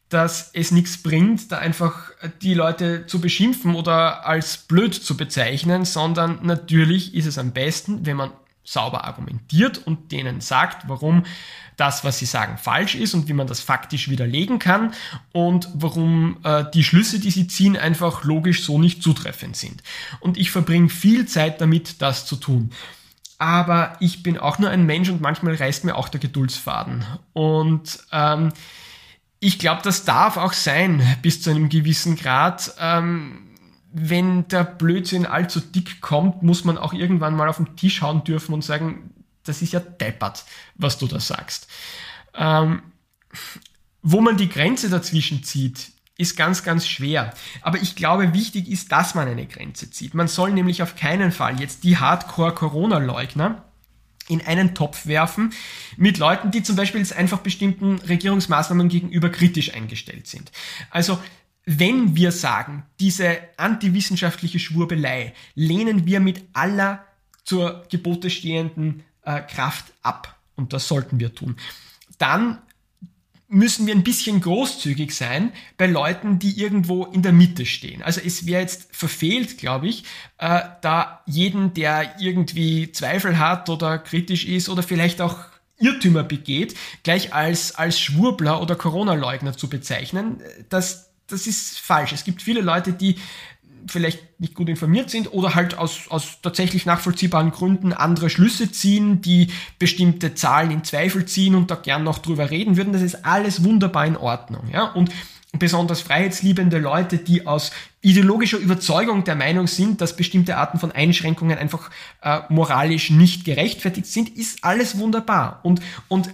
dass es nichts bringt, da einfach die Leute zu beschimpfen oder als blöd zu bezeichnen, sondern natürlich ist es am besten, wenn man sauber argumentiert und denen sagt, warum das, was sie sagen, falsch ist und wie man das faktisch widerlegen kann und warum äh, die Schlüsse, die sie ziehen, einfach logisch so nicht zutreffend sind. Und ich verbringe viel Zeit damit, das zu tun. Aber ich bin auch nur ein Mensch und manchmal reißt mir auch der Geduldsfaden. Und ähm, ich glaube, das darf auch sein bis zu einem gewissen Grad. Ähm, wenn der Blödsinn allzu dick kommt, muss man auch irgendwann mal auf den Tisch hauen dürfen und sagen, das ist ja deppert, was du da sagst. Ähm, wo man die Grenze dazwischen zieht, ist ganz, ganz schwer. Aber ich glaube, wichtig ist, dass man eine Grenze zieht. Man soll nämlich auf keinen Fall jetzt die Hardcore-Corona-Leugner in einen Topf werfen mit Leuten, die zum Beispiel jetzt einfach bestimmten Regierungsmaßnahmen gegenüber kritisch eingestellt sind. Also wenn wir sagen, diese antiwissenschaftliche Schwurbelei lehnen wir mit aller zur Gebote stehenden äh, Kraft ab. Und das sollten wir tun. Dann müssen wir ein bisschen großzügig sein bei Leuten, die irgendwo in der Mitte stehen. Also es wäre jetzt verfehlt, glaube ich, äh, da jeden, der irgendwie Zweifel hat oder kritisch ist oder vielleicht auch Irrtümer begeht, gleich als, als Schwurbler oder Corona-Leugner zu bezeichnen. Das, das ist falsch. Es gibt viele Leute, die vielleicht nicht gut informiert sind oder halt aus, aus tatsächlich nachvollziehbaren Gründen andere Schlüsse ziehen, die bestimmte Zahlen in Zweifel ziehen und da gern noch drüber reden würden. Das ist alles wunderbar in Ordnung. Ja? Und besonders freiheitsliebende Leute, die aus ideologischer Überzeugung der Meinung sind, dass bestimmte Arten von Einschränkungen einfach äh, moralisch nicht gerechtfertigt sind, ist alles wunderbar. Und, und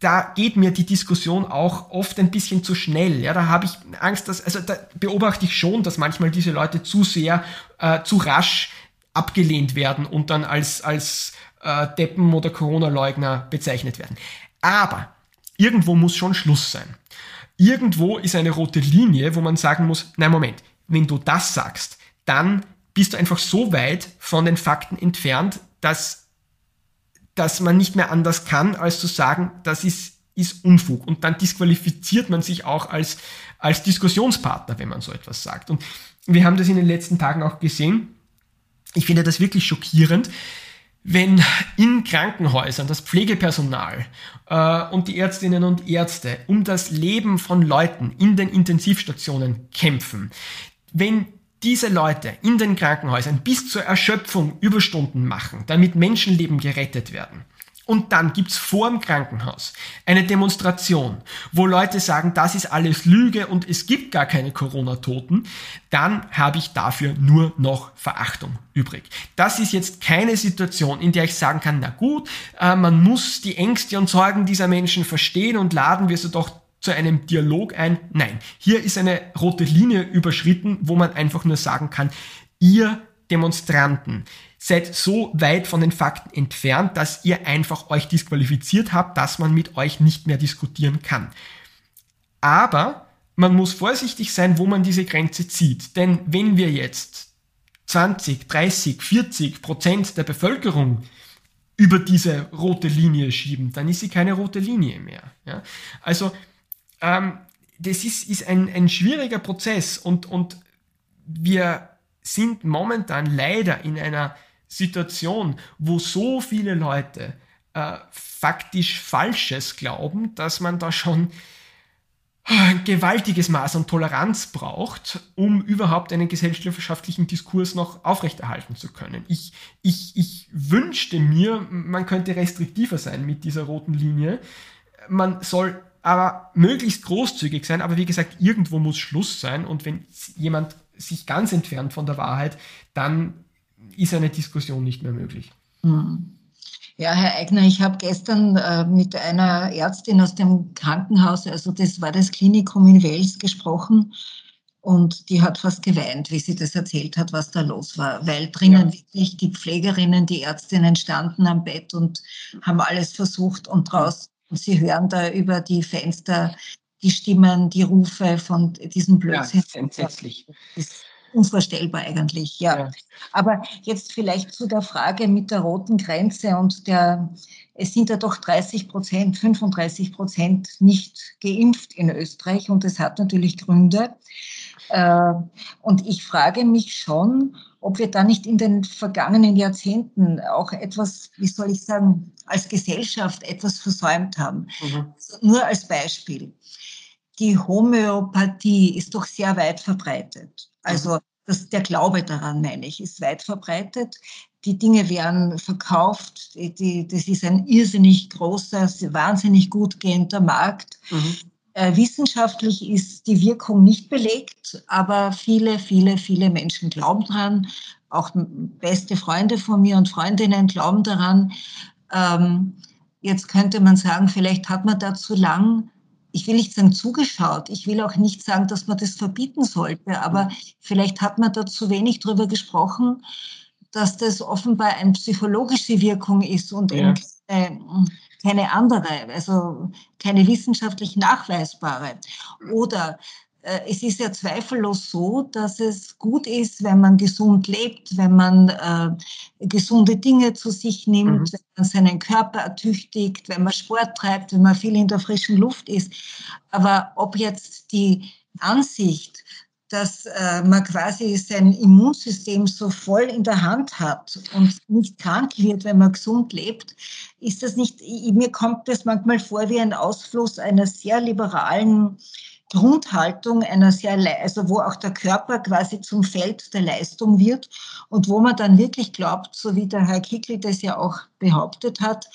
da geht mir die Diskussion auch oft ein bisschen zu schnell. Ja, da habe ich Angst, dass, also da beobachte ich schon, dass manchmal diese Leute zu sehr, äh, zu rasch abgelehnt werden und dann als, als äh, Deppen oder Corona-Leugner bezeichnet werden. Aber irgendwo muss schon Schluss sein. Irgendwo ist eine rote Linie, wo man sagen muss, nein, Moment, wenn du das sagst, dann bist du einfach so weit von den Fakten entfernt, dass dass man nicht mehr anders kann, als zu sagen, das ist, ist Unfug. Und dann disqualifiziert man sich auch als, als Diskussionspartner, wenn man so etwas sagt. Und wir haben das in den letzten Tagen auch gesehen. Ich finde das wirklich schockierend, wenn in Krankenhäusern das Pflegepersonal äh, und die Ärztinnen und Ärzte um das Leben von Leuten in den Intensivstationen kämpfen, wenn diese Leute in den Krankenhäusern bis zur Erschöpfung Überstunden machen, damit Menschenleben gerettet werden. Und dann gibt's vor dem Krankenhaus eine Demonstration, wo Leute sagen, das ist alles Lüge und es gibt gar keine Corona-Toten, dann habe ich dafür nur noch Verachtung übrig. Das ist jetzt keine Situation, in der ich sagen kann, na gut, äh, man muss die Ängste und Sorgen dieser Menschen verstehen und laden wir sie doch zu einem Dialog ein. Nein, hier ist eine rote Linie überschritten, wo man einfach nur sagen kann, ihr Demonstranten seid so weit von den Fakten entfernt, dass ihr einfach euch disqualifiziert habt, dass man mit euch nicht mehr diskutieren kann. Aber man muss vorsichtig sein, wo man diese Grenze zieht. Denn wenn wir jetzt 20, 30, 40 Prozent der Bevölkerung über diese rote Linie schieben, dann ist sie keine rote Linie mehr. Ja? Also ähm, das ist, ist ein, ein schwieriger Prozess und, und wir sind momentan leider in einer Situation, wo so viele Leute äh, faktisch Falsches glauben, dass man da schon ein gewaltiges Maß an Toleranz braucht, um überhaupt einen gesellschaftlichen Diskurs noch aufrechterhalten zu können. Ich, ich, ich wünschte mir, man könnte restriktiver sein mit dieser roten Linie. Man soll aber möglichst großzügig sein. Aber wie gesagt, irgendwo muss Schluss sein. Und wenn jemand sich ganz entfernt von der Wahrheit, dann ist eine Diskussion nicht mehr möglich. Hm. Ja, Herr Eigner, ich habe gestern äh, mit einer Ärztin aus dem Krankenhaus, also das war das Klinikum in Wels, gesprochen. Und die hat fast geweint, wie sie das erzählt hat, was da los war. Weil drinnen ja. wirklich die Pflegerinnen, die Ärztinnen standen am Bett und haben alles versucht und draußen, und sie hören da über die Fenster die Stimmen, die Rufe von diesem Blödsinn. Ja, entsetzlich. Das ist unvorstellbar eigentlich, ja. ja. Aber jetzt vielleicht zu der Frage mit der roten Grenze und der, es sind ja doch 30 Prozent, 35 Prozent nicht geimpft in Österreich und das hat natürlich Gründe. Äh, und ich frage mich schon, ob wir da nicht in den vergangenen Jahrzehnten auch etwas, wie soll ich sagen, als Gesellschaft etwas versäumt haben. Mhm. Nur als Beispiel. Die Homöopathie ist doch sehr weit verbreitet. Also mhm. das, der Glaube daran, meine ich, ist weit verbreitet. Die Dinge werden verkauft. Die, die, das ist ein irrsinnig großer, wahnsinnig gut gehender Markt. Mhm. Äh, wissenschaftlich ist die Wirkung nicht belegt, aber viele, viele, viele Menschen glauben daran. Auch beste Freunde von mir und Freundinnen glauben daran. Ähm, jetzt könnte man sagen, vielleicht hat man da zu lang, ich will nicht sagen zugeschaut, ich will auch nicht sagen, dass man das verbieten sollte, aber vielleicht hat man da zu wenig drüber gesprochen, dass das offenbar eine psychologische Wirkung ist und ja. eine, keine andere, also keine wissenschaftlich nachweisbare. Oder äh, es ist ja zweifellos so, dass es gut ist, wenn man gesund lebt, wenn man äh, gesunde Dinge zu sich nimmt, mhm. wenn man seinen Körper ertüchtigt, wenn man Sport treibt, wenn man viel in der frischen Luft ist. Aber ob jetzt die Ansicht, dass äh, man quasi sein Immunsystem so voll in der Hand hat und nicht krank wird, wenn man gesund lebt, ist das nicht, mir kommt das manchmal vor wie ein Ausfluss einer sehr liberalen Grundhaltung einer sehr, also wo auch der Körper quasi zum Feld der Leistung wird und wo man dann wirklich glaubt, so wie der Herr Kickl das ja auch behauptet hat,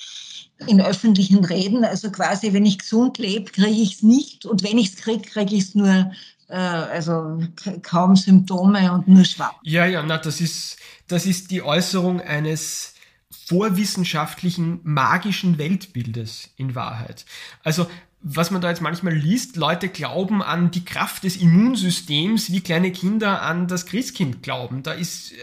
in öffentlichen Reden, also quasi, wenn ich gesund lebe, kriege ich es nicht und wenn ich es kriege, kriege ich es nur also kaum Symptome und nur schwach. Ja, ja, na, das ist, das ist die Äußerung eines vorwissenschaftlichen magischen Weltbildes in Wahrheit. Also was man da jetzt manchmal liest, Leute glauben an die Kraft des Immunsystems, wie kleine Kinder an das Christkind glauben. Da ist äh,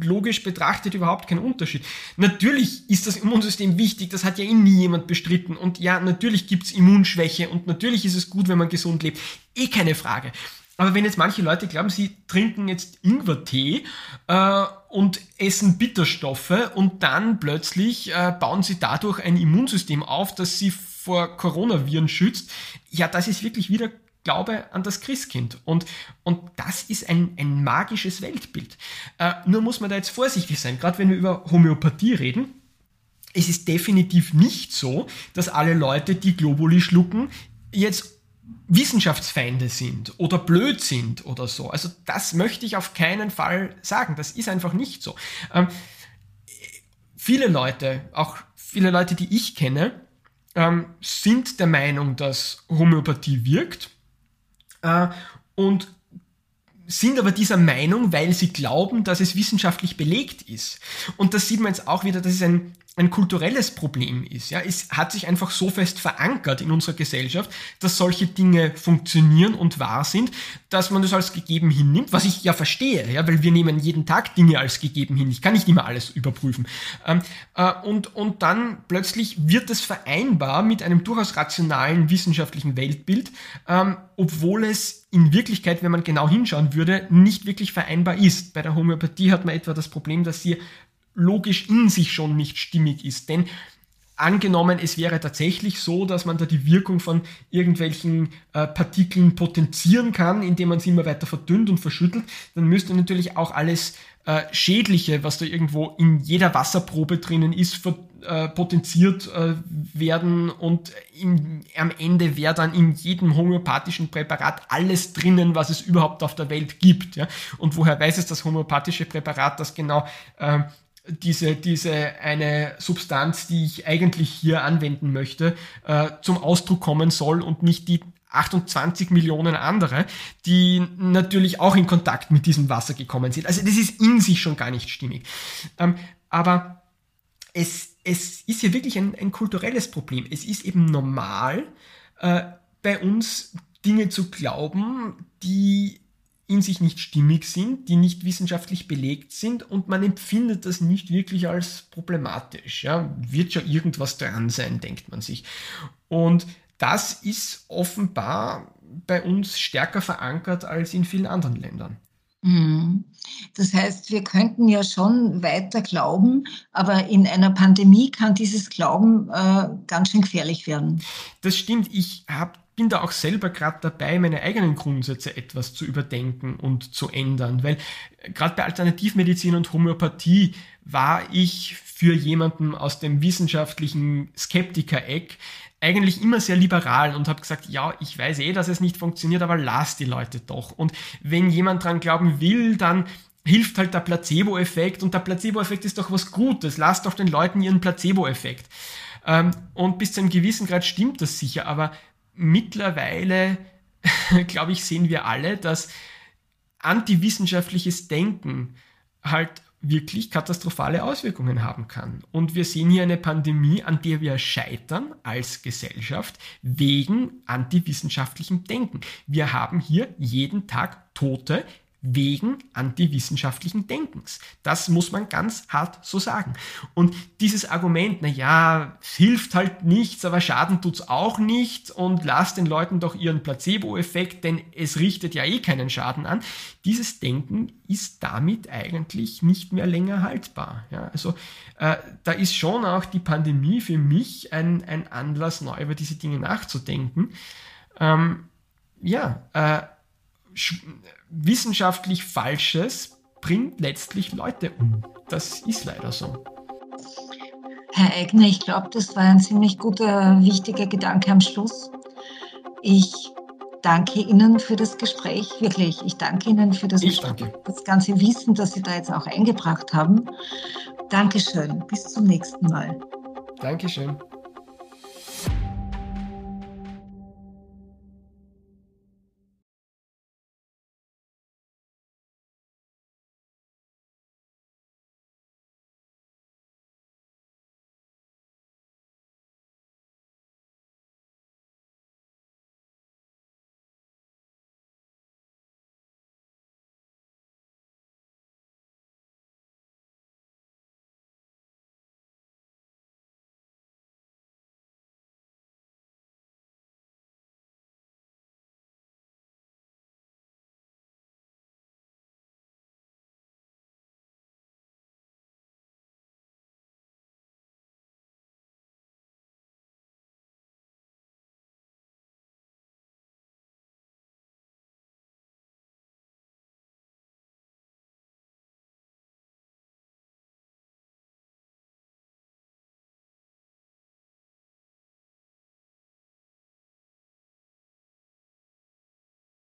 logisch betrachtet überhaupt kein Unterschied. Natürlich ist das Immunsystem wichtig, das hat ja eh nie jemand bestritten. Und ja, natürlich gibt's Immunschwäche und natürlich ist es gut, wenn man gesund lebt. Eh keine Frage. Aber wenn jetzt manche Leute glauben, sie trinken jetzt Ingwertee äh, und essen Bitterstoffe und dann plötzlich äh, bauen sie dadurch ein Immunsystem auf, das sie vor Coronaviren schützt, ja, das ist wirklich wieder Glaube an das Christkind. Und, und das ist ein, ein magisches Weltbild. Äh, nur muss man da jetzt vorsichtig sein, gerade wenn wir über Homöopathie reden. Es ist definitiv nicht so, dass alle Leute, die Globuli schlucken, jetzt Wissenschaftsfeinde sind oder blöd sind oder so. Also das möchte ich auf keinen Fall sagen. Das ist einfach nicht so. Ähm, viele Leute, auch viele Leute, die ich kenne, ähm, sind der Meinung, dass Homöopathie wirkt äh, und sind aber dieser Meinung, weil sie glauben, dass es wissenschaftlich belegt ist. Und das sieht man jetzt auch wieder, das ist ein ein kulturelles Problem ist. Ja, es hat sich einfach so fest verankert in unserer Gesellschaft, dass solche Dinge funktionieren und wahr sind, dass man das als gegeben hinnimmt, was ich ja verstehe, ja, weil wir nehmen jeden Tag Dinge als gegeben hin. Ich kann nicht immer alles überprüfen. Ähm, äh, und, und dann plötzlich wird es vereinbar mit einem durchaus rationalen wissenschaftlichen Weltbild, ähm, obwohl es in Wirklichkeit, wenn man genau hinschauen würde, nicht wirklich vereinbar ist. Bei der Homöopathie hat man etwa das Problem, dass sie logisch in sich schon nicht stimmig ist. Denn angenommen, es wäre tatsächlich so, dass man da die Wirkung von irgendwelchen äh, Partikeln potenzieren kann, indem man sie immer weiter verdünnt und verschüttelt, dann müsste natürlich auch alles äh, Schädliche, was da irgendwo in jeder Wasserprobe drinnen ist, äh, potenziert äh, werden und im, am Ende wäre dann in jedem homöopathischen Präparat alles drinnen, was es überhaupt auf der Welt gibt. Ja? Und woher weiß es das homöopathische Präparat, das genau äh, diese, diese eine Substanz, die ich eigentlich hier anwenden möchte, äh, zum Ausdruck kommen soll und nicht die 28 Millionen andere, die natürlich auch in Kontakt mit diesem Wasser gekommen sind. Also das ist in sich schon gar nicht stimmig. Ähm, aber es, es ist hier wirklich ein, ein kulturelles Problem. Es ist eben normal, äh, bei uns Dinge zu glauben, die in sich nicht stimmig sind, die nicht wissenschaftlich belegt sind und man empfindet das nicht wirklich als problematisch. Ja? Wird ja irgendwas dran sein, denkt man sich. Und das ist offenbar bei uns stärker verankert als in vielen anderen Ländern. Mhm. Das heißt, wir könnten ja schon weiter glauben, aber in einer Pandemie kann dieses Glauben äh, ganz schön gefährlich werden. Das stimmt. Ich habe bin da auch selber gerade dabei, meine eigenen Grundsätze etwas zu überdenken und zu ändern, weil gerade bei Alternativmedizin und Homöopathie war ich für jemanden aus dem wissenschaftlichen Skeptiker-Eck eigentlich immer sehr liberal und habe gesagt, ja, ich weiß eh, dass es nicht funktioniert, aber lass die Leute doch. Und wenn jemand dran glauben will, dann hilft halt der Placebo-Effekt und der Placebo-Effekt ist doch was Gutes. Lass doch den Leuten ihren Placebo-Effekt. Ähm, und bis zu einem gewissen Grad stimmt das sicher, aber mittlerweile, glaube ich, sehen wir alle, dass antiwissenschaftliches Denken halt wirklich katastrophale Auswirkungen haben kann. Und wir sehen hier eine Pandemie, an der wir scheitern als Gesellschaft wegen antiwissenschaftlichem Denken. Wir haben hier jeden Tag Tote, wegen antiwissenschaftlichen Denkens. Das muss man ganz hart so sagen. Und dieses Argument, na ja, hilft halt nichts, aber Schaden tut's auch nicht und lass den Leuten doch ihren Placebo-Effekt, denn es richtet ja eh keinen Schaden an. Dieses Denken ist damit eigentlich nicht mehr länger haltbar. Ja, also äh, da ist schon auch die Pandemie für mich ein, ein Anlass, neu über diese Dinge nachzudenken. Ähm, ja, äh, wissenschaftlich Falsches bringt letztlich Leute um. Das ist leider so. Herr Eigner, ich glaube, das war ein ziemlich guter, wichtiger Gedanke am Schluss. Ich danke Ihnen für das Gespräch, wirklich. Ich danke Ihnen für das, ich danke. das ganze Wissen, das Sie da jetzt auch eingebracht haben. Dankeschön. Bis zum nächsten Mal. Dankeschön.